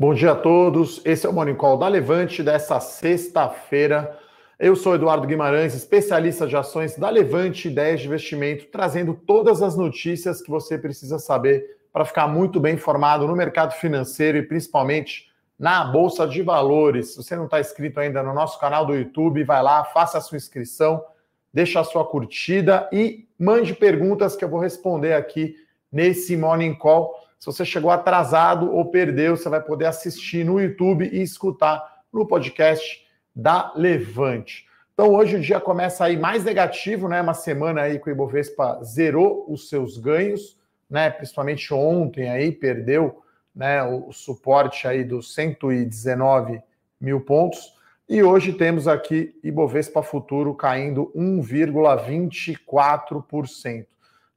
Bom dia a todos. Esse é o Morning Call da Levante dessa sexta-feira. Eu sou Eduardo Guimarães, especialista de ações da Levante Ideias de Investimento, trazendo todas as notícias que você precisa saber para ficar muito bem informado no mercado financeiro e principalmente na Bolsa de Valores. Se você não está inscrito ainda no nosso canal do YouTube, vai lá, faça a sua inscrição, deixa a sua curtida e mande perguntas que eu vou responder aqui nesse Morning Call se você chegou atrasado ou perdeu, você vai poder assistir no YouTube e escutar no podcast da Levante. Então hoje o dia começa aí mais negativo, né? Uma semana aí que o Ibovespa zerou os seus ganhos, né? Principalmente ontem aí perdeu, né? O, suporte aí dos 119 mil pontos. E hoje temos aqui Ibovespa Futuro caindo 1,24%.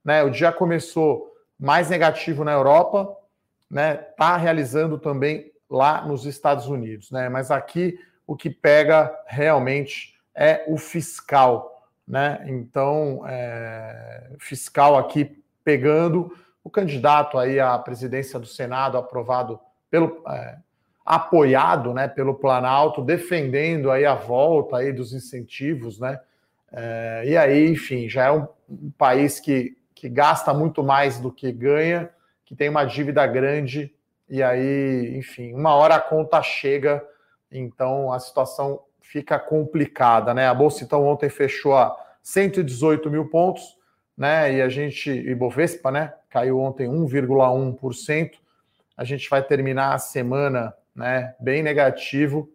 Né? O dia começou mais negativo na Europa, né? Tá realizando também lá nos Estados Unidos, né? Mas aqui o que pega realmente é o fiscal, né? Então, é, fiscal aqui pegando o candidato aí à presidência do Senado aprovado pelo é, apoiado, né, pelo Planalto, defendendo aí a volta aí dos incentivos, né? É, e aí, enfim, já é um, um país que que gasta muito mais do que ganha, que tem uma dívida grande, e aí, enfim, uma hora a conta chega, então a situação fica complicada, né? A Bolsa, então, ontem fechou a 118 mil pontos, né? E a gente, Ibovespa, né? Caiu ontem 1,1%. A gente vai terminar a semana, né? Bem negativo.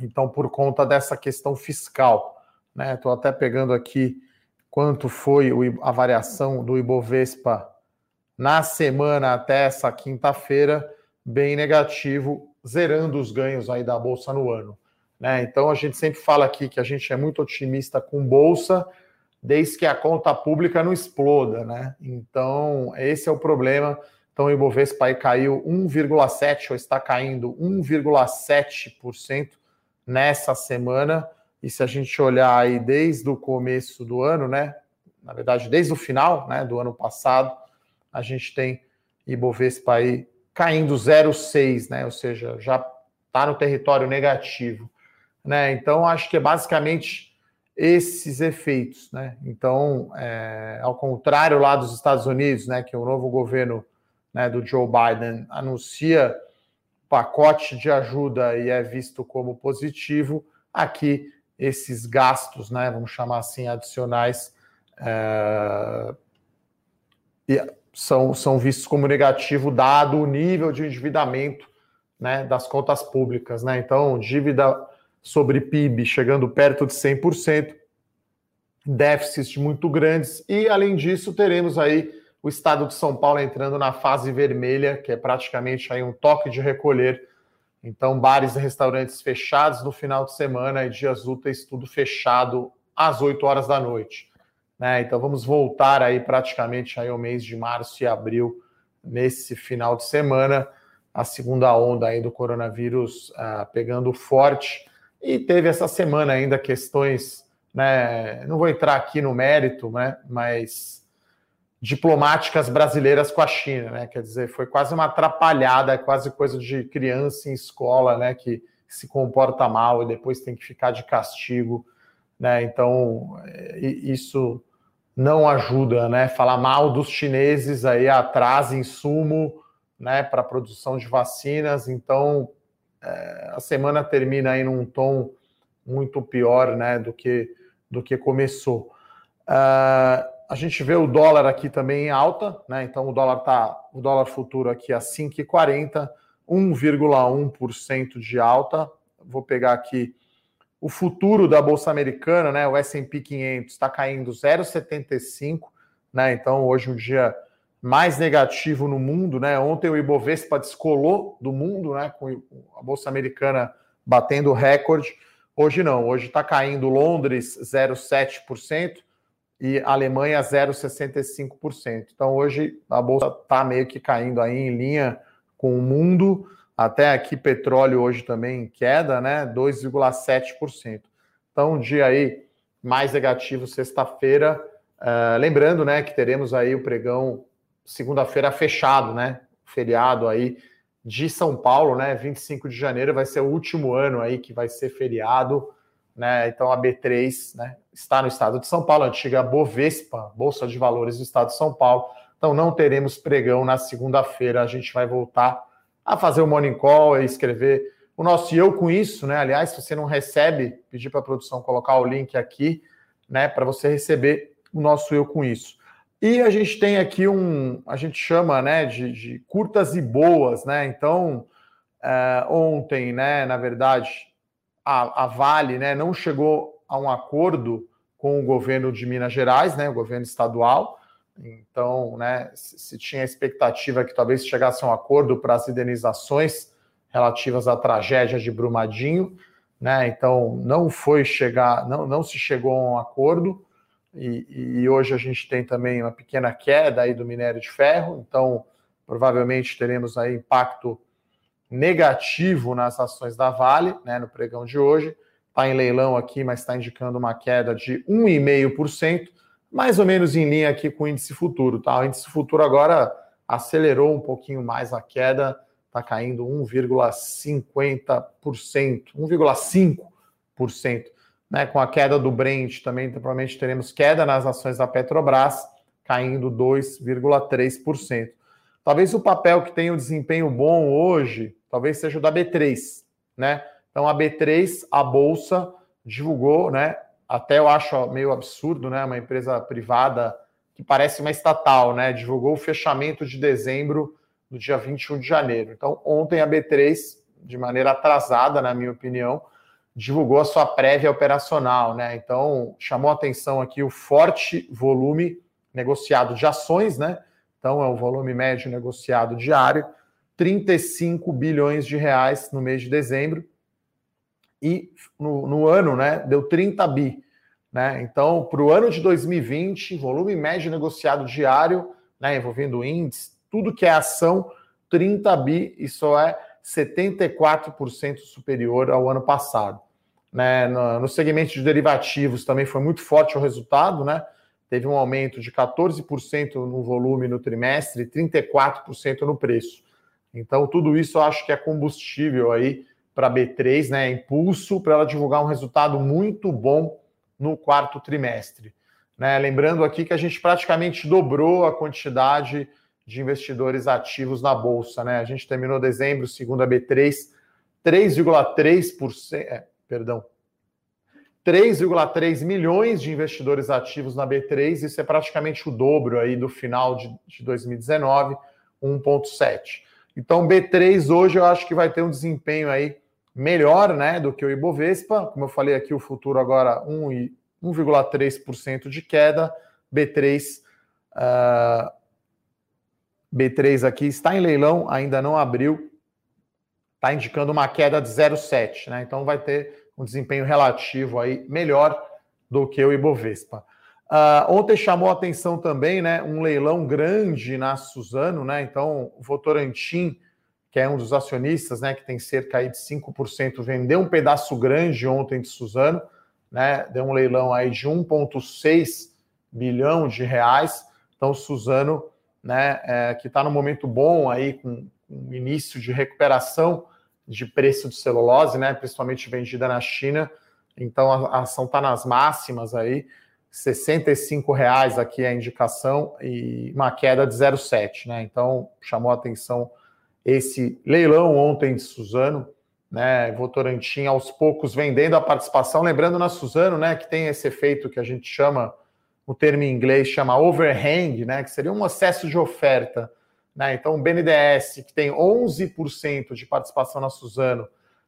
Então, por conta dessa questão fiscal, né? Estou até pegando aqui quanto foi a variação do Ibovespa na semana até essa quinta-feira, bem negativo, zerando os ganhos aí da bolsa no ano. Né? Então a gente sempre fala aqui que a gente é muito otimista com bolsa, desde que a conta pública não exploda, né? Então esse é o problema. Então o Ibovespa aí caiu 1,7 ou está caindo 1,7% nessa semana. E se a gente olhar aí desde o começo do ano, né? Na verdade, desde o final né, do ano passado, a gente tem Ibovespa aí caindo 0,6, né? Ou seja, já está no território negativo. Né? Então, acho que é basicamente esses efeitos. Né? Então, é, ao contrário lá dos Estados Unidos, né, que o novo governo né, do Joe Biden anuncia pacote de ajuda e é visto como positivo, aqui esses gastos, né, vamos chamar assim, adicionais, é, são, são vistos como negativo, dado o nível de endividamento né, das contas públicas. Né? Então, dívida sobre PIB chegando perto de 100%, déficits muito grandes, e além disso, teremos aí o estado de São Paulo entrando na fase vermelha, que é praticamente aí um toque de recolher então, bares e restaurantes fechados no final de semana e dias úteis, tudo fechado às 8 horas da noite. Né? Então, vamos voltar aí praticamente aí ao mês de março e abril, nesse final de semana, a segunda onda aí do coronavírus uh, pegando forte. E teve essa semana ainda questões, né? Não vou entrar aqui no mérito, né? Mas diplomáticas brasileiras com a China, né? Quer dizer, foi quase uma atrapalhada, é quase coisa de criança em escola, né? Que se comporta mal e depois tem que ficar de castigo, né? Então é, isso não ajuda, né? Falar mal dos chineses aí atrasa insumo, né? Para produção de vacinas. Então é, a semana termina aí num tom muito pior, né? Do que do que começou. Uh, a gente vê o dólar aqui também em alta, né? Então o dólar tá, o dólar futuro aqui a 5,40, 1,1% de alta. Vou pegar aqui o futuro da bolsa americana, né? O S&P 500 está caindo 0,75, né? Então hoje um dia mais negativo no mundo, né? Ontem o Ibovespa descolou do mundo, né? Com a bolsa americana batendo recorde. Hoje não, hoje está caindo Londres 0,7%, e Alemanha 0,65%. Então hoje a bolsa está meio que caindo aí em linha com o mundo. Até aqui petróleo hoje também em queda, né? 2,7%. Então um dia aí mais negativo sexta-feira. Uh, lembrando, né, que teremos aí o pregão segunda-feira fechado, né? Feriado aí de São Paulo, né? 25 de janeiro vai ser o último ano aí que vai ser feriado, né? Então a B3, né, está no estado de São Paulo, a antiga Bovespa, Bolsa de Valores do estado de São Paulo. Então não teremos pregão na segunda-feira, a gente vai voltar a fazer o morning call e escrever o nosso eu com isso, né? Aliás, se você não recebe, pedir para a produção colocar o link aqui, né, para você receber o nosso eu com isso. E a gente tem aqui um, a gente chama, né, de, de curtas e boas, né? Então, é, ontem, né, na verdade, a, a, Vale, né, não chegou a um acordo com o governo de Minas Gerais, né, o governo estadual. Então, né, se, tinha expectativa que talvez chegasse a um acordo para as indenizações relativas à tragédia de Brumadinho, né? Então, não foi chegar, não, não se chegou a um acordo. E, e, hoje a gente tem também uma pequena queda aí do minério de ferro, então provavelmente teremos aí impacto negativo nas ações da Vale, né, no pregão de hoje. Está em leilão aqui, mas está indicando uma queda de 1,5%, mais ou menos em linha aqui com o índice futuro. Tá? O índice futuro agora acelerou um pouquinho mais a queda, está caindo 1,50%, 1,5% né, com a queda do Brent, também provavelmente teremos queda nas ações da Petrobras, caindo 2,3%. Talvez o papel que tem um desempenho bom hoje, talvez seja o da B3, né? Então a B3, a bolsa divulgou, né? Até eu acho meio absurdo, né? Uma empresa privada que parece uma estatal, né? Divulgou o fechamento de dezembro do dia 21 de janeiro. Então ontem a B3, de maneira atrasada, na minha opinião, divulgou a sua prévia operacional, né? Então, chamou atenção aqui o forte volume negociado de ações, né? Então, é o volume médio negociado diário, 35 bilhões de reais no mês de dezembro. E no, no ano, né, deu 30 bi. Né? Então, para o ano de 2020, volume médio negociado diário, né, envolvendo índice, tudo que é ação, 30 bi, isso é 74% superior ao ano passado. Né? No, no segmento de derivativos também foi muito forte o resultado, né? Teve um aumento de 14% no volume no trimestre e 34% no preço. Então, tudo isso eu acho que é combustível aí para a B3, né? Impulso para ela divulgar um resultado muito bom no quarto trimestre. Né? Lembrando aqui que a gente praticamente dobrou a quantidade de investidores ativos na Bolsa. Né? A gente terminou dezembro, segundo a B3, 3,3%, perdão, 3,3 milhões de investidores ativos na B3, isso é praticamente o dobro aí do final de, de 2019, 1,7. Então, B3 hoje eu acho que vai ter um desempenho aí melhor né, do que o Ibovespa. Como eu falei aqui, o futuro agora 1,3% de queda. B3, uh, B3 aqui está em leilão, ainda não abriu, está indicando uma queda de 0,7, né? Então vai ter um desempenho relativo aí melhor do que o Ibovespa. Uh, ontem chamou a atenção também, né, um leilão grande na Suzano, né? Então, o Votorantim, que é um dos acionistas, né, que tem cerca aí de 5%, vendeu um pedaço grande ontem de Suzano, né? Deu um leilão aí de 1,6 bilhão de reais. Então, Suzano, né, é, que está no momento bom aí, com, com início de recuperação de preço de celulose, né, principalmente vendida na China. Então a, ação está nas máximas aí, R$ reais aqui é a indicação e uma queda de 0,7, né? Então chamou a atenção esse leilão ontem de Suzano, né? Votorantim aos poucos vendendo a participação, lembrando na Suzano, né, que tem esse efeito que a gente chama, o termo em inglês chama overhang, né, que seria um excesso de oferta né? Então, o BNDES, que tem 11% de participação na Suzano,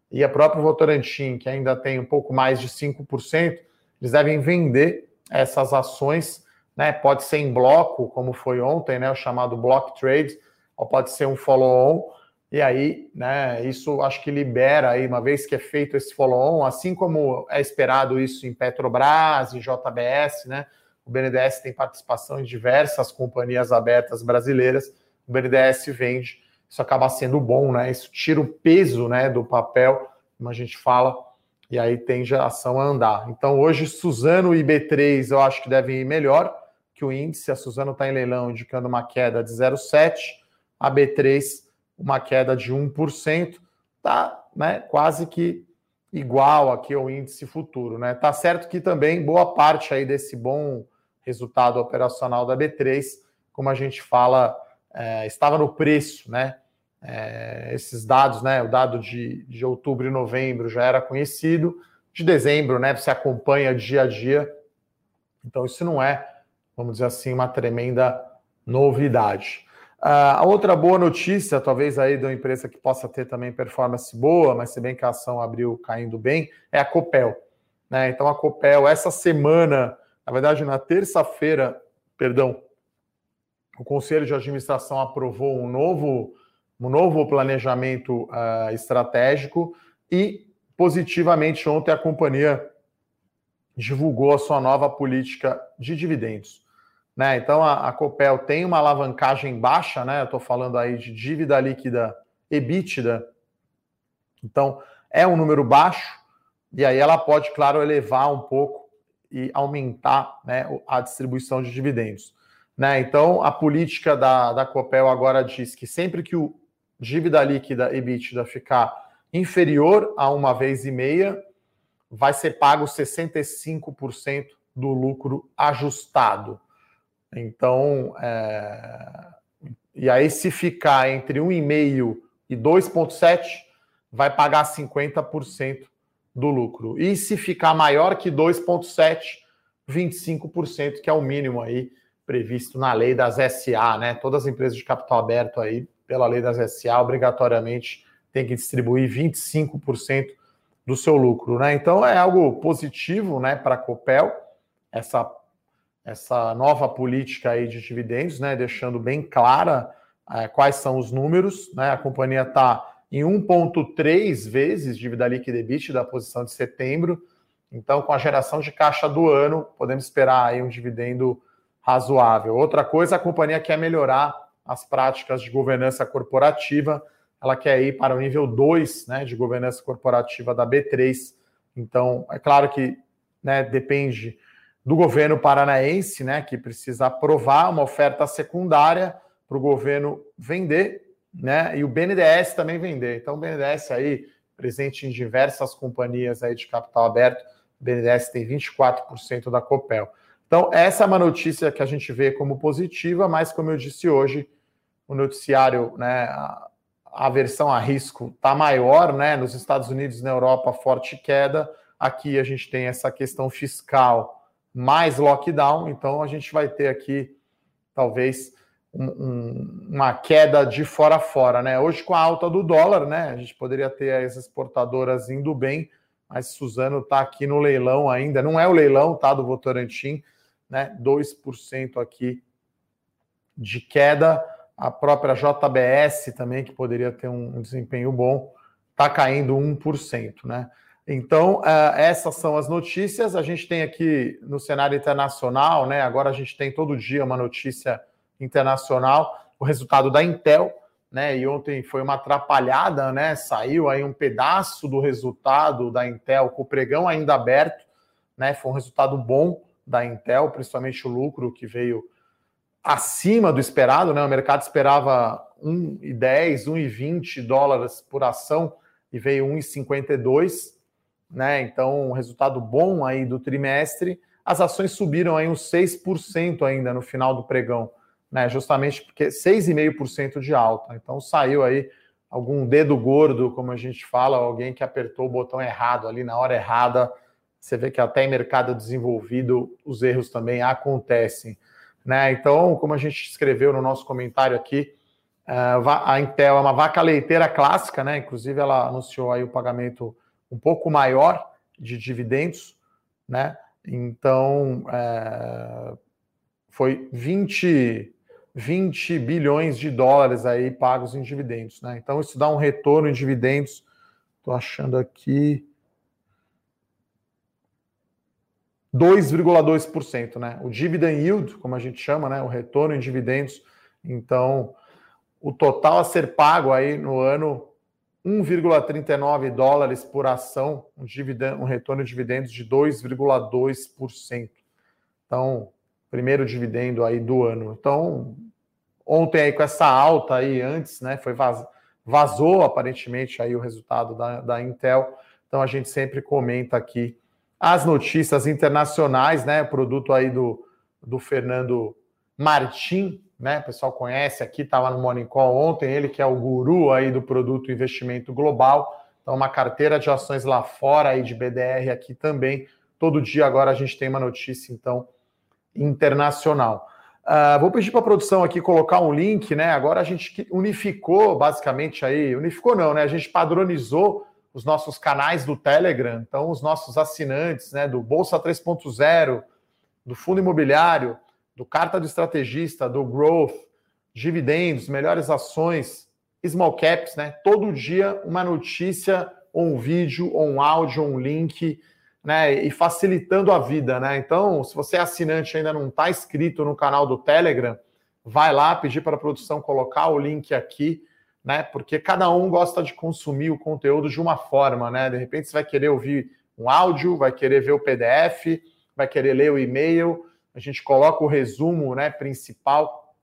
e a própria Votorantim, que ainda tem um pouco mais de 5%, eles devem vender essas ações, né? Pode ser em bloco, como foi ontem, né? O chamado block trade, ou pode ser um follow-on. E aí, né, isso acho que libera aí, uma vez que é feito esse follow-on, assim como é esperado isso em Petrobras, em JBS, né? O BNDES tem participação em diversas companhias abertas brasileiras o BNDES vende, isso acaba sendo bom, né? Isso tira o peso né, do papel, como a gente fala, e aí tem geração a andar. Então, hoje, Suzano e B3 eu acho que devem ir melhor que o índice. A Suzano está em leilão indicando uma queda de 0,7, a B3 uma queda de 1%, tá, né, quase que igual aqui ao índice futuro, né? Tá certo que também boa parte aí desse bom resultado operacional da B3, como a gente fala, é, estava no preço, né? É, esses dados, né? O dado de, de outubro e novembro já era conhecido, de dezembro, né? Você acompanha dia a dia. Então, isso não é, vamos dizer assim, uma tremenda novidade. Uh, a outra boa notícia, talvez aí de uma empresa que possa ter também performance boa, mas se bem que a ação abriu caindo bem, é a Copel. Né? Então a Copel, essa semana, na verdade, na terça-feira, perdão, o Conselho de Administração aprovou um novo, um novo planejamento uh, estratégico e positivamente ontem a companhia divulgou a sua nova política de dividendos. Né? Então a, a, Copel tem uma alavancagem baixa, né? Estou falando aí de dívida líquida EBITDA. Então é um número baixo, e aí ela pode, claro, elevar um pouco e aumentar né, a distribuição de dividendos. Né? Então a política da, da Copel agora diz que sempre que o dívida líquida EBITDA ficar inferior a uma vez e meia, vai ser pago 65% do lucro ajustado. Então, é... e aí se ficar entre 1,5 e 2,7, vai pagar 50% do lucro. E se ficar maior que 2,7, 25%, que é o mínimo aí previsto na lei das SA, né? Todas as empresas de capital aberto aí, pela lei das SA, obrigatoriamente tem que distribuir 25% do seu lucro, né? Então é algo positivo, né, para a Copel, essa essa nova política aí de dividendos, né, deixando bem clara é, quais são os números. Né, a companhia está em 1,3 vezes dívida líquida e da posição de setembro. Então, com a geração de caixa do ano, podemos esperar aí um dividendo razoável. Outra coisa, a companhia quer melhorar as práticas de governança corporativa. Ela quer ir para o nível 2 né, de governança corporativa da B3. Então, é claro que né, depende do governo paranaense, né, que precisa aprovar uma oferta secundária para o governo vender, né, e o BNDES também vender. Então, o BNDES aí presente em diversas companhias aí de capital aberto, o BNDES tem 24% da Copel. Então, essa é uma notícia que a gente vê como positiva, mas como eu disse hoje, o noticiário, né, a aversão a risco está maior, né, nos Estados Unidos e na Europa, forte queda. Aqui a gente tem essa questão fiscal mais lockdown, então a gente vai ter aqui talvez um, um, uma queda de fora a fora, né? Hoje com a alta do dólar, né? A gente poderia ter as exportadoras indo bem, mas Suzano está aqui no leilão ainda, não é o leilão, tá? Do Votorantim, né? 2% aqui de queda. A própria JBS também, que poderia ter um desempenho bom, está caindo 1%, né? Então, uh, essas são as notícias. A gente tem aqui no cenário internacional, né? Agora a gente tem todo dia uma notícia internacional, o resultado da Intel, né? E ontem foi uma atrapalhada, né? Saiu aí um pedaço do resultado da Intel com o pregão ainda aberto, né? Foi um resultado bom da Intel, principalmente o lucro que veio acima do esperado, né? O mercado esperava 1,10, 1,20 dólares por ação e veio 1,52 né? Então, um resultado bom aí do trimestre. As ações subiram aí uns 6% ainda no final do pregão, né? Justamente porque 6,5% de alta. Então saiu aí algum dedo gordo, como a gente fala, alguém que apertou o botão errado ali na hora errada. Você vê que até em mercado desenvolvido os erros também acontecem. Né? Então, como a gente escreveu no nosso comentário aqui, eh, a Intel é uma vaca leiteira clássica, né? Inclusive, ela anunciou aí o pagamento um pouco maior de dividendos, né? Então, é, foi 20, 20 bilhões de dólares aí pagos em dividendos, né? Então, isso dá um retorno em dividendos. Estou achando aqui. 2,2%, né? O dividend yield, como a gente chama, né? O retorno em dividendos. Então, o total a ser pago aí no ano 1,39 dólares por ação, um, dividendo, um retorno de dividendos de 2,2%. Então, primeiro dividendo aí do ano. Então, ontem aí com essa alta aí antes, né, foi vaz... Vazou aparentemente aí o resultado da, da Intel. Então a gente sempre comenta aqui as notícias internacionais, né? Produto aí do, do Fernando Martim, né? O pessoal conhece aqui, estava no Morning Call ontem, ele que é o guru aí do produto investimento global. Então, uma carteira de ações lá fora aí de BDR aqui também. Todo dia agora a gente tem uma notícia, então, internacional. Uh, vou pedir para a produção aqui colocar um link, né? Agora a gente unificou basicamente aí, unificou não, né? A gente padronizou os nossos canais do Telegram, então os nossos assinantes, né, do Bolsa 3.0, do Fundo Imobiliário, do Carta do Estrategista, do Growth, dividendos, melhores ações, small caps, né? Todo dia uma notícia, ou um vídeo, ou um áudio, ou um link, né? E facilitando a vida, né? Então, se você é assinante e ainda não está inscrito no canal do Telegram, vai lá pedir para a produção colocar o link aqui né? Porque cada um gosta de consumir o conteúdo de uma forma, né? De repente você vai querer ouvir um áudio, vai querer ver o PDF, vai querer ler o e-mail. A gente coloca o resumo, né, principal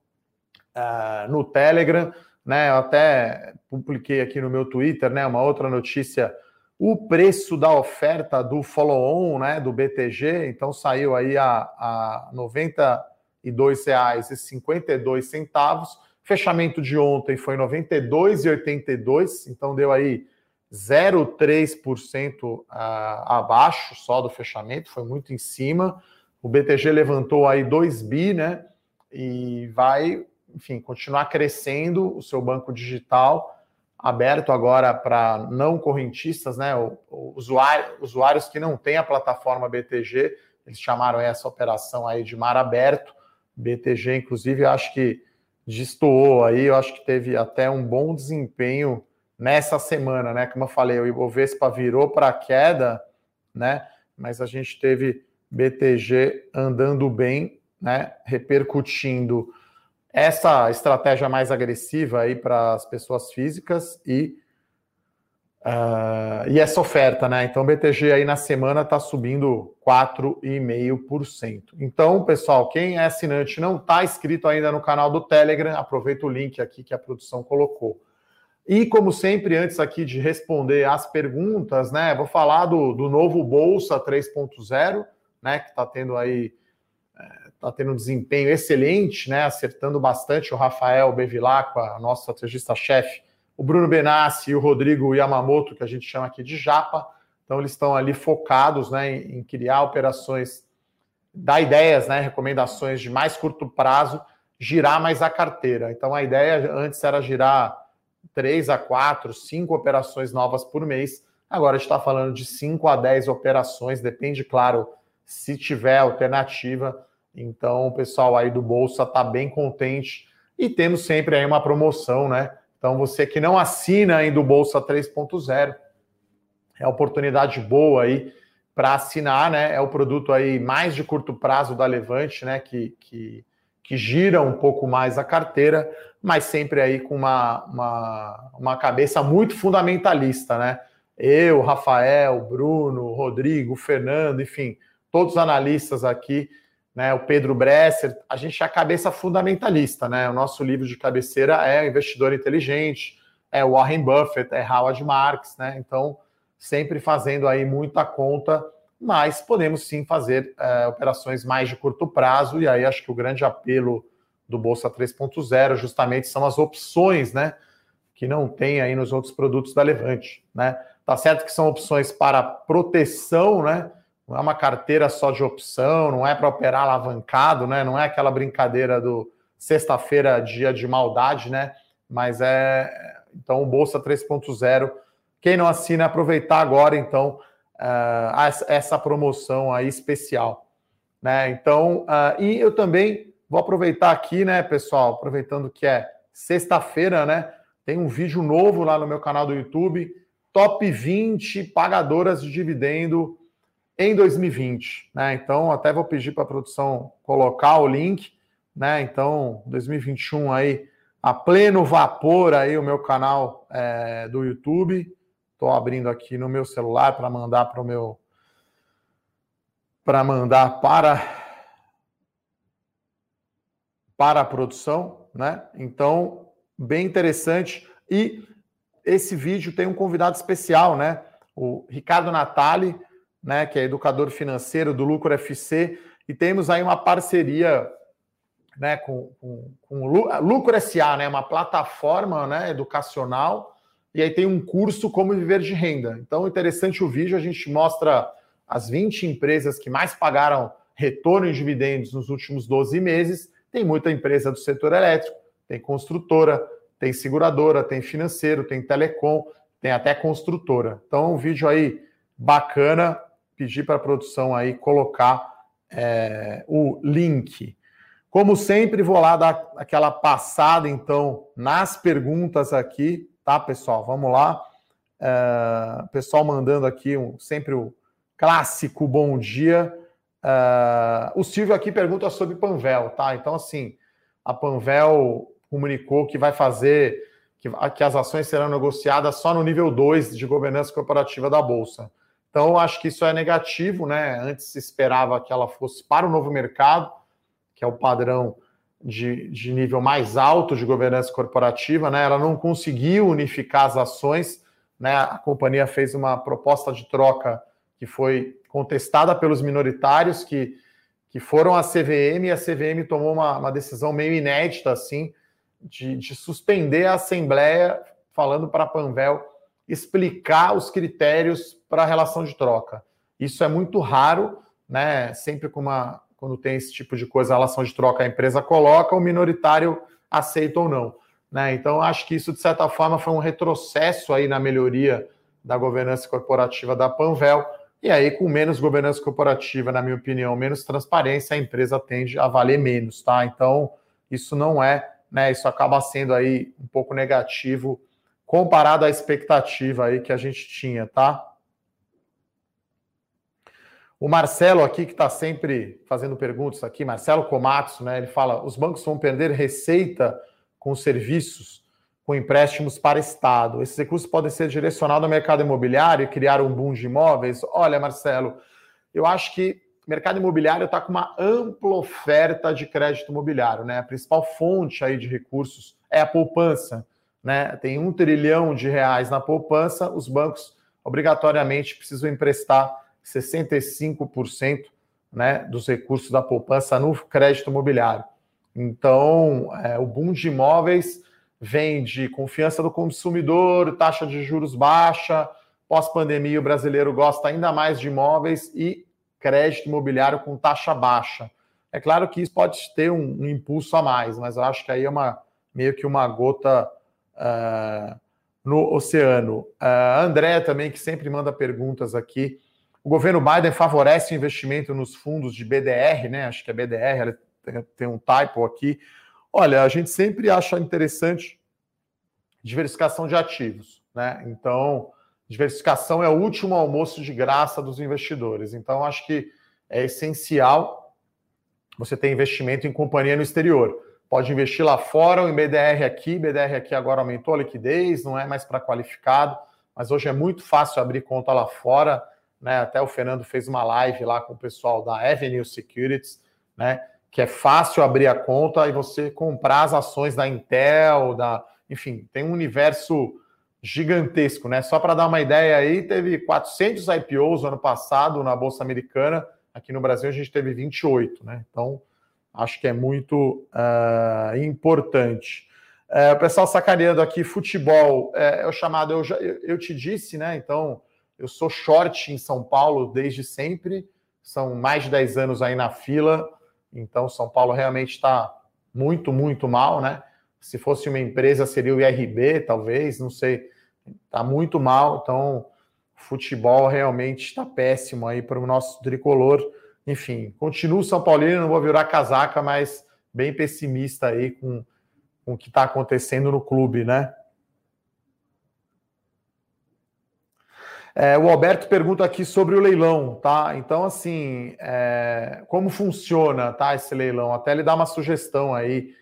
uh, no Telegram, né? Eu até publiquei aqui no meu Twitter, né, uma outra notícia. O preço da oferta do follow-on, né, do BTG, então saiu aí a, a R$ 92,52 Fechamento de ontem foi 92,82, então deu aí 0,3% abaixo só do fechamento, foi muito em cima. O BTG levantou aí 2 bi, né? E vai, enfim, continuar crescendo o seu banco digital, aberto agora para não correntistas, né? O, o usuário, usuários que não têm a plataforma BTG, eles chamaram essa operação aí de mar aberto. BTG, inclusive, acho que destoou aí, eu acho que teve até um bom desempenho nessa semana, né? Como eu falei, o Ibovespa virou para queda, né? Mas a gente teve BTG andando bem, né? Repercutindo essa estratégia mais agressiva aí para as pessoas físicas e Uh, e essa oferta, né? Então, o BTG aí na semana está subindo 4,5%. Então, pessoal, quem é assinante não está inscrito ainda no canal do Telegram, aproveita o link aqui que a produção colocou. E, como sempre, antes aqui de responder as perguntas, né? Vou falar do, do novo Bolsa 3.0, né? Que está tendo aí. Está tendo um desempenho excelente, né? Acertando bastante o Rafael Bevilacqua, nosso estrategista-chefe, o Bruno Benassi e o Rodrigo Yamamoto, que a gente chama aqui de Japa. Então, eles estão ali focados né, em, em criar operações, dar ideias, né, recomendações de mais curto prazo, girar mais a carteira. Então, a ideia antes era girar três a quatro, cinco operações novas por mês. Agora a gente está falando de 5 a 10 operações, depende, claro, se tiver alternativa. Então, o pessoal aí do Bolsa está bem contente e temos sempre aí uma promoção, né? Então, você que não assina ainda o Bolsa 3.0, é oportunidade boa aí para assinar, né? É o produto aí mais de curto prazo da Levante, né? Que, que, que gira um pouco mais a carteira, mas sempre aí com uma, uma, uma cabeça muito fundamentalista, né? Eu, Rafael, Bruno, Rodrigo, Fernando, enfim, todos os analistas aqui né, o Pedro Bresser, a gente é a cabeça fundamentalista, né? O nosso livro de cabeceira é Investidor Inteligente, é Warren Buffett, é Howard Marks, né? Então, sempre fazendo aí muita conta, mas podemos sim fazer é, operações mais de curto prazo, e aí acho que o grande apelo do Bolsa 3.0 justamente são as opções, né? Que não tem aí nos outros produtos da Levante, né? Tá certo que são opções para proteção, né? Não é uma carteira só de opção, não é para operar alavancado, né? Não é aquela brincadeira do sexta-feira, dia de maldade, né? Mas é então o Bolsa 3.0. Quem não assina, aproveitar agora, então, uh, essa promoção aí especial. Né? Então, uh, e eu também vou aproveitar aqui, né, pessoal, aproveitando que é sexta-feira, né? Tem um vídeo novo lá no meu canal do YouTube, top 20 pagadoras de dividendo em 2020, né? Então, até vou pedir para a produção colocar o link, né? Então, 2021 aí a pleno vapor aí o meu canal é, do YouTube. Estou abrindo aqui no meu celular para mandar para o meu para mandar para para a produção, né? Então, bem interessante e esse vídeo tem um convidado especial, né? O Ricardo Natali, né, que é educador financeiro do Lucro FC, e temos aí uma parceria né, com, com, com Lucro SA, né, uma plataforma né, educacional, e aí tem um curso como viver de renda. Então, interessante o vídeo, a gente mostra as 20 empresas que mais pagaram retorno em dividendos nos últimos 12 meses. Tem muita empresa do setor elétrico, tem construtora, tem seguradora, tem financeiro, tem telecom, tem até construtora. Então, um vídeo aí bacana, pedir para a produção aí colocar é, o link. Como sempre, vou lá dar aquela passada, então, nas perguntas aqui, tá, pessoal? Vamos lá. É, pessoal mandando aqui um, sempre o clássico bom dia. É, o Silvio aqui pergunta sobre Panvel, tá? Então, assim, a Panvel comunicou que vai fazer, que, que as ações serão negociadas só no nível 2 de governança corporativa da Bolsa. Então, acho que isso é negativo, né? Antes se esperava que ela fosse para o novo mercado, que é o padrão de, de nível mais alto de governança corporativa, né? Ela não conseguiu unificar as ações, né? A companhia fez uma proposta de troca que foi contestada pelos minoritários que, que foram à CVM e a CVM tomou uma, uma decisão meio inédita, assim, de, de suspender a Assembleia, falando para a Panvel explicar os critérios para a relação de troca. Isso é muito raro, né? Sempre com uma quando tem esse tipo de coisa, a relação de troca, a empresa coloca, o minoritário aceita ou não. Né? Então, acho que isso, de certa forma, foi um retrocesso aí na melhoria da governança corporativa da Panvel. E aí, com menos governança corporativa, na minha opinião, menos transparência, a empresa tende a valer menos, tá? Então, isso não é, né? Isso acaba sendo aí um pouco negativo comparado à expectativa aí que a gente tinha, tá? O Marcelo aqui, que está sempre fazendo perguntas aqui, Marcelo Komatsu, né? Ele fala: os bancos vão perder receita com serviços, com empréstimos para Estado. Esses recursos podem ser direcionados ao mercado imobiliário e criar um boom de imóveis? Olha, Marcelo, eu acho que o mercado imobiliário está com uma ampla oferta de crédito imobiliário, né? A principal fonte aí de recursos é a poupança, né? Tem um trilhão de reais na poupança, os bancos obrigatoriamente precisam emprestar 65% né, dos recursos da poupança no crédito imobiliário. Então, é, o boom de imóveis vem de confiança do consumidor, taxa de juros baixa, pós-pandemia o brasileiro gosta ainda mais de imóveis e crédito imobiliário com taxa baixa. É claro que isso pode ter um, um impulso a mais, mas eu acho que aí é uma, meio que uma gota uh, no oceano. Uh, André também, que sempre manda perguntas aqui, o governo Biden favorece o investimento nos fundos de BDR, né? Acho que é BDR, tem um typo aqui. Olha, a gente sempre acha interessante diversificação de ativos, né? Então, diversificação é o último almoço de graça dos investidores. Então, acho que é essencial você ter investimento em companhia no exterior. Pode investir lá fora ou em BDR aqui. BDR aqui agora aumentou a liquidez, não é mais para qualificado, mas hoje é muito fácil abrir conta lá fora né? Até o Fernando fez uma live lá com o pessoal da Avenue Securities, né? Que é fácil abrir a conta e você comprar as ações da Intel, da, enfim, tem um universo gigantesco, né? Só para dar uma ideia aí, teve 400 IPOs ano passado na bolsa americana. Aqui no Brasil a gente teve 28, né? Então acho que é muito uh, importante. Uh, o pessoal sacaneando aqui, futebol é, é o chamado, eu, já, eu, eu te disse, né? Então eu sou short em São Paulo desde sempre, são mais de 10 anos aí na fila, então São Paulo realmente está muito, muito mal, né? Se fosse uma empresa, seria o IRB, talvez, não sei. Está muito mal, então futebol realmente está péssimo aí para o nosso tricolor. Enfim, continuo São Paulino, não vou virar casaca, mas bem pessimista aí com, com o que está acontecendo no clube, né? É, o Alberto pergunta aqui sobre o leilão, tá? Então, assim, é, como funciona, tá? Esse leilão? Até ele dá uma sugestão aí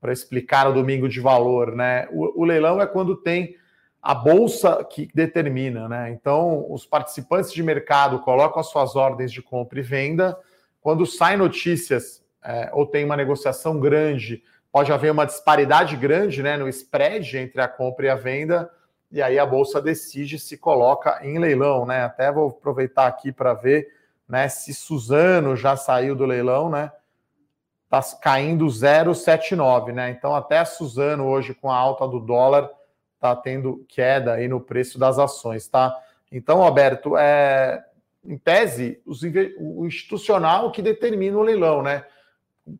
para explicar o domingo de valor, né? O, o, leilão é quando tem a bolsa que determina, né? Então, os participantes de mercado colocam as suas ordens de compra e venda. Quando saem notícias é, ou tem uma negociação grande, pode haver uma disparidade grande, né, no spread entre a compra e a venda e aí a bolsa decide se coloca em leilão, né? Até vou aproveitar aqui para ver, né, se Suzano já saiu do leilão, né? Tá caindo 0,79, né? Então até a Suzano hoje com a alta do dólar tá tendo queda aí no preço das ações, tá? Então, Roberto, é em tese, os, o institucional que determina o leilão, né?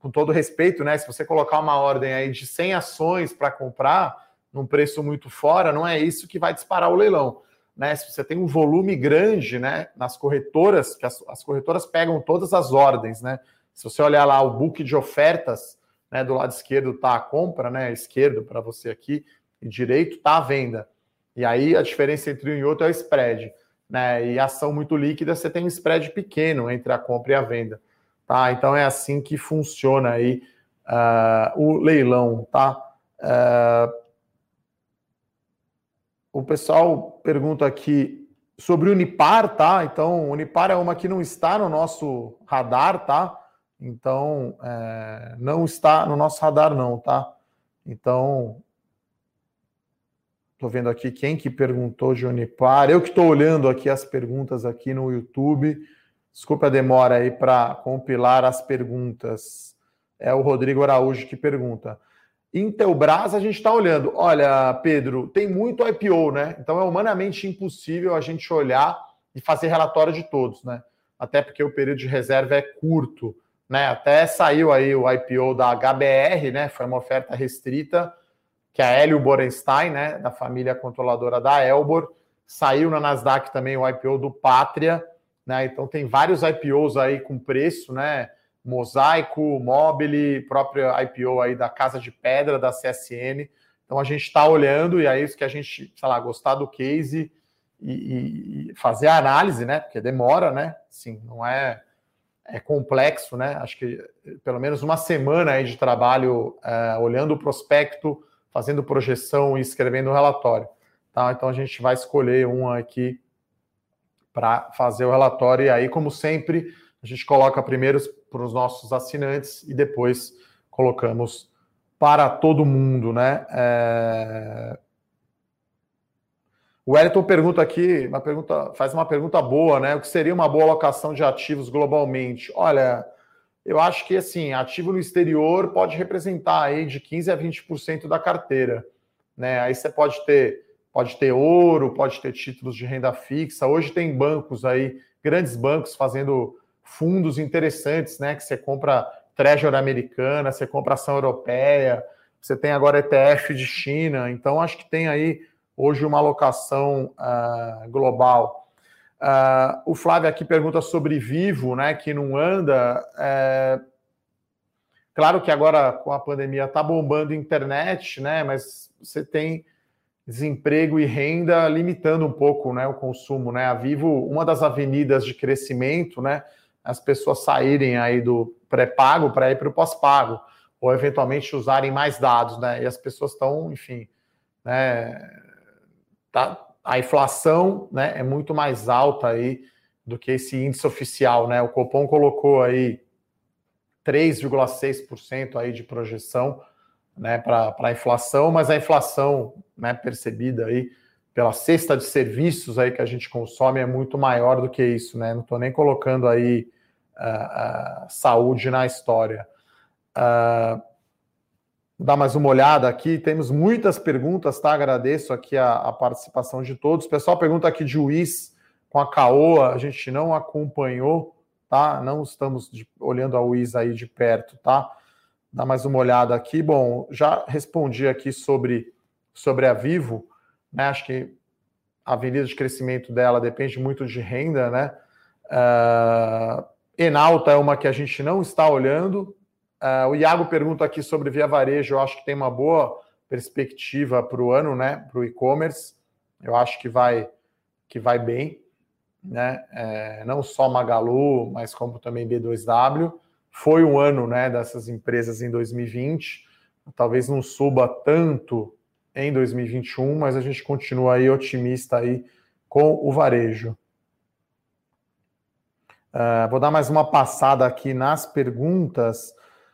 Com todo respeito, né? Se você colocar uma ordem aí de 100 ações para comprar, num preço muito fora, não é isso que vai disparar o leilão. Né? Se você tem um volume grande né, nas corretoras, que as, as corretoras pegam todas as ordens, né? Se você olhar lá o book de ofertas, né, do lado esquerdo está a compra, né? Esquerdo para você aqui, e direito está a venda. E aí a diferença entre um e outro é o spread. Né? E ação muito líquida, você tem um spread pequeno entre a compra e a venda. Tá? Então é assim que funciona aí uh, o leilão, tá? Uh, o pessoal pergunta aqui sobre Unipar, tá? Então, Unipar é uma que não está no nosso radar, tá? Então, é, não está no nosso radar, não, tá? Então, estou vendo aqui quem que perguntou de Unipar. Eu que estou olhando aqui as perguntas aqui no YouTube. Desculpa a demora aí para compilar as perguntas. É o Rodrigo Araújo que pergunta. Intelbras, a gente está olhando. Olha, Pedro, tem muito IPO, né? Então é humanamente impossível a gente olhar e fazer relatório de todos, né? Até porque o período de reserva é curto, né? Até saiu aí o IPO da HBR, né? Foi uma oferta restrita, que é a Hélio Borenstein, né? Da família controladora da Elbor. Saiu na Nasdaq também o IPO do Pátria, né? Então tem vários IPOs aí com preço, né? Mosaico, Mobile, próprio IPO aí da Casa de Pedra, da CSN. Então a gente está olhando e é isso que a gente, sei lá, gostar do case e, e, fazer a análise, né? Porque demora, né? Sim, não é é complexo, né? Acho que pelo menos uma semana aí de trabalho é, olhando o prospecto, fazendo projeção e escrevendo o relatório. Tá? Então a gente vai escolher um aqui para fazer o relatório e aí, como sempre, a gente coloca primeiro para os nossos assinantes e depois colocamos para todo mundo, né? É... O Wellington pergunta aqui, uma pergunta, faz uma pergunta boa, né? O que seria uma boa alocação de ativos globalmente? Olha, eu acho que assim, ativo no exterior pode representar aí de 15 a 20% da carteira, né? Aí você pode ter pode ter ouro, pode ter títulos de renda fixa. Hoje tem bancos aí, grandes bancos fazendo fundos interessantes, né? Que você compra Treasury americana, você compra ação europeia, você tem agora ETF de China, então acho que tem aí hoje uma alocação uh, global. Uh, o Flávio aqui pergunta sobre Vivo, né? Que não anda. É... Claro que agora com a pandemia está bombando a internet, né? Mas você tem desemprego e renda limitando um pouco né, o consumo. Né? A Vivo, uma das avenidas de crescimento, né? As pessoas saírem aí do pré-pago para ir para o pós-pago, ou eventualmente usarem mais dados, né? E as pessoas estão, enfim, né? Tá, a inflação né, é muito mais alta aí do que esse índice oficial, né? O Copom colocou aí 3,6% aí de projeção né, para a inflação, mas a inflação né, percebida aí pela cesta de serviços aí que a gente consome é muito maior do que isso, né? Não estou nem colocando aí uh, uh, saúde na história. Uh, dar mais uma olhada aqui. Temos muitas perguntas, tá? Agradeço aqui a, a participação de todos. Pessoal pergunta aqui de Uis com a Caoa, a gente não acompanhou, tá? Não estamos de, olhando a Uis aí de perto, tá? Dá mais uma olhada aqui. Bom, já respondi aqui sobre, sobre a Vivo. Né? Acho que a avenida de crescimento dela depende muito de renda, né? Uh, Enalta é uma que a gente não está olhando. Uh, o Iago pergunta aqui sobre Via Varejo. Eu acho que tem uma boa perspectiva para o ano, né? Para o e-commerce. Eu acho que vai que vai bem, né? É, não só Magalu, mas como também B2W. Foi um ano, né? Dessas empresas em 2020. Talvez não suba tanto em 2021, mas a gente continua aí otimista aí com o varejo. Uh, vou dar mais uma passada aqui nas perguntas.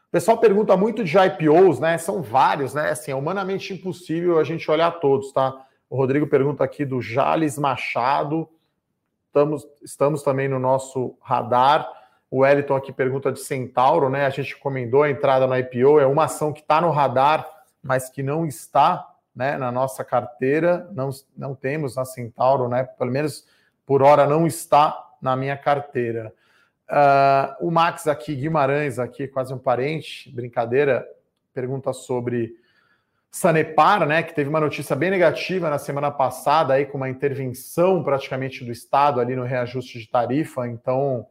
O pessoal pergunta muito de IPOs, né? São vários, né? Assim, é humanamente impossível a gente olhar todos, tá? O Rodrigo pergunta aqui do Jales Machado. Estamos, estamos também no nosso radar. O Wellington aqui pergunta de Centauro, né? A gente comentou a entrada no IPO, é uma ação que está no radar, mas que não está né, na nossa carteira. Não, não temos na Centauro, né? Pelo menos por hora não está na minha carteira. Uh, o Max aqui, Guimarães, aqui, quase um parente, brincadeira, pergunta sobre Sanepar, né, que teve uma notícia bem negativa na semana passada, aí com uma intervenção praticamente do Estado ali no reajuste de tarifa, então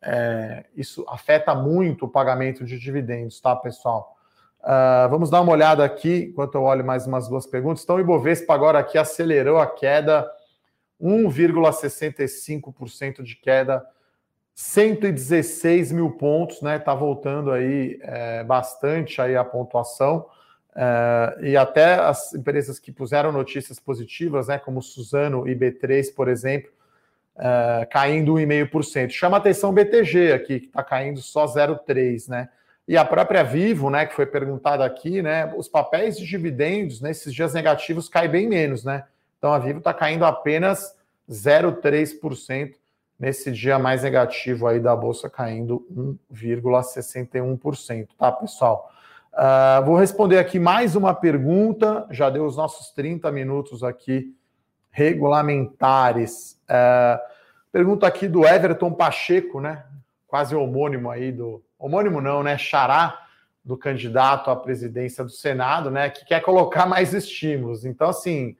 é, isso afeta muito o pagamento de dividendos, tá, pessoal? Uh, vamos dar uma olhada aqui, enquanto eu olho mais umas duas perguntas. Então, o Ibovespa agora aqui acelerou a queda, 1,65% de queda, 116 mil pontos, né? Tá voltando aí é, bastante aí a pontuação. Uh, e até as empresas que puseram notícias positivas, né, como Suzano e B3, por exemplo, uh, caindo 1,5%. Chama atenção o BTG aqui, que está caindo só 0,3%, né? E a própria Vivo, né, que foi perguntada aqui, né, os papéis de dividendos nesses dias negativos caem bem menos, né? Então a Vivo está caindo apenas 0,3% nesse dia mais negativo aí da bolsa, caindo 1,61%, tá, pessoal? Uh, vou responder aqui mais uma pergunta, já deu os nossos 30 minutos aqui regulamentares. Uh, pergunta aqui do Everton Pacheco, né? Quase homônimo aí do. Homônimo não, né? Xará do candidato à presidência do Senado, né? Que quer colocar mais estímulos. Então, assim,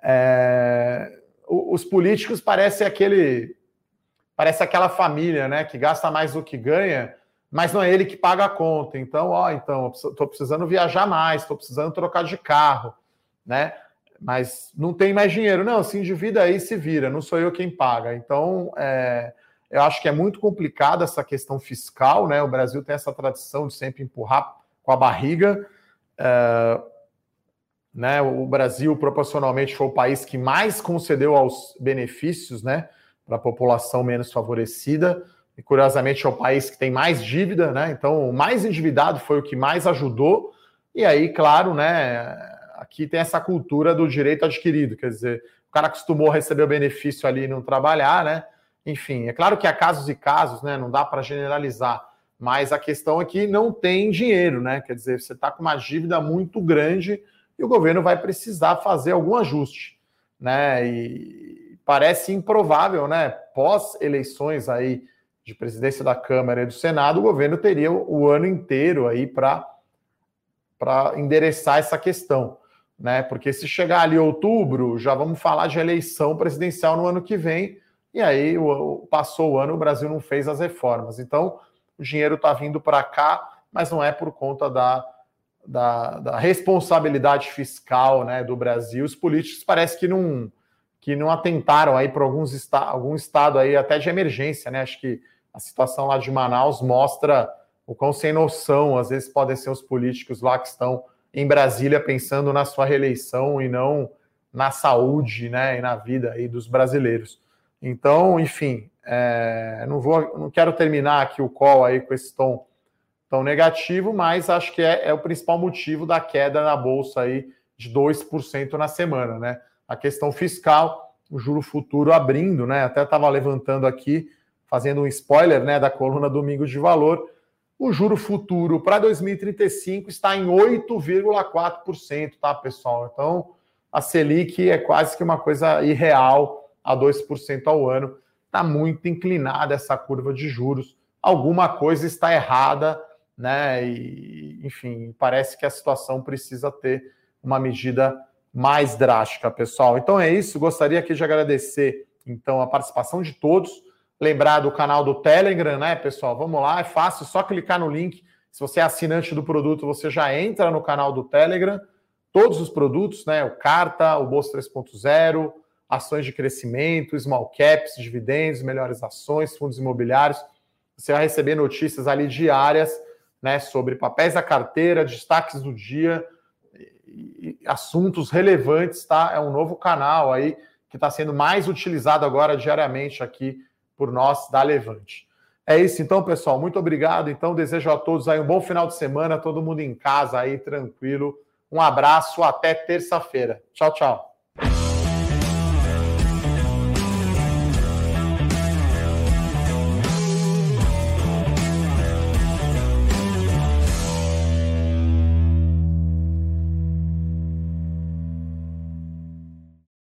é, os políticos parecem aquele. Parece aquela família, né? Que gasta mais do que ganha mas não é ele que paga a conta. Então, ó, então, estou precisando viajar mais, estou precisando trocar de carro, né? Mas não tem mais dinheiro. Não, se endivida aí, se vira, não sou eu quem paga. Então, é, eu acho que é muito complicado essa questão fiscal, né? O Brasil tem essa tradição de sempre empurrar com a barriga. É, né? O Brasil, proporcionalmente, foi o país que mais concedeu aos benefícios, né? Para a população menos favorecida e curiosamente é o país que tem mais dívida, né? Então, o mais endividado foi o que mais ajudou. E aí, claro, né? Aqui tem essa cultura do direito adquirido, quer dizer, o cara acostumou a receber o benefício ali e não trabalhar, né? Enfim, é claro que há casos e casos, né? Não dá para generalizar, mas a questão é que não tem dinheiro, né? Quer dizer, você está com uma dívida muito grande e o governo vai precisar fazer algum ajuste, né? E parece improvável, né? Pós eleições aí de presidência da Câmara e do Senado, o governo teria o ano inteiro aí para endereçar essa questão. Né? Porque se chegar ali outubro, já vamos falar de eleição presidencial no ano que vem, e aí passou o ano, o Brasil não fez as reformas. Então, o dinheiro está vindo para cá, mas não é por conta da, da, da, responsabilidade fiscal né, do Brasil. Os políticos parece que não, que não atentaram aí para alguns esta, algum estado aí até de emergência, né? Acho que a situação lá de Manaus mostra o quão sem noção às vezes podem ser os políticos lá que estão em Brasília pensando na sua reeleição e não na saúde, né, e na vida aí dos brasileiros. Então, enfim, é, não vou, não quero terminar aqui o call aí com esse tom tão negativo, mas acho que é, é o principal motivo da queda na bolsa aí de 2% na semana, né? A questão fiscal, o juro futuro abrindo, né? Até estava levantando aqui fazendo um spoiler né, da coluna Domingo de Valor, o juro futuro para 2035 está em 8,4%, tá, pessoal? Então, a Selic é quase que uma coisa irreal a 2% ao ano. Está muito inclinada essa curva de juros. Alguma coisa está errada, né? E, enfim, parece que a situação precisa ter uma medida mais drástica, pessoal. Então é isso. Gostaria aqui de agradecer então a participação de todos lembrar do canal do Telegram, né, pessoal? Vamos lá, é fácil, só clicar no link. Se você é assinante do produto, você já entra no canal do Telegram. Todos os produtos, né? O Carta, o Bolsa 3.0, ações de crescimento, small caps, dividendos, melhores ações, fundos imobiliários. Você vai receber notícias ali diárias, né, sobre papéis da carteira, destaques do dia, assuntos relevantes, tá? É um novo canal aí que está sendo mais utilizado agora diariamente aqui por nós da Levante. É isso então, pessoal. Muito obrigado. Então, desejo a todos aí um bom final de semana, todo mundo em casa aí, tranquilo. Um abraço, até terça-feira. Tchau, tchau.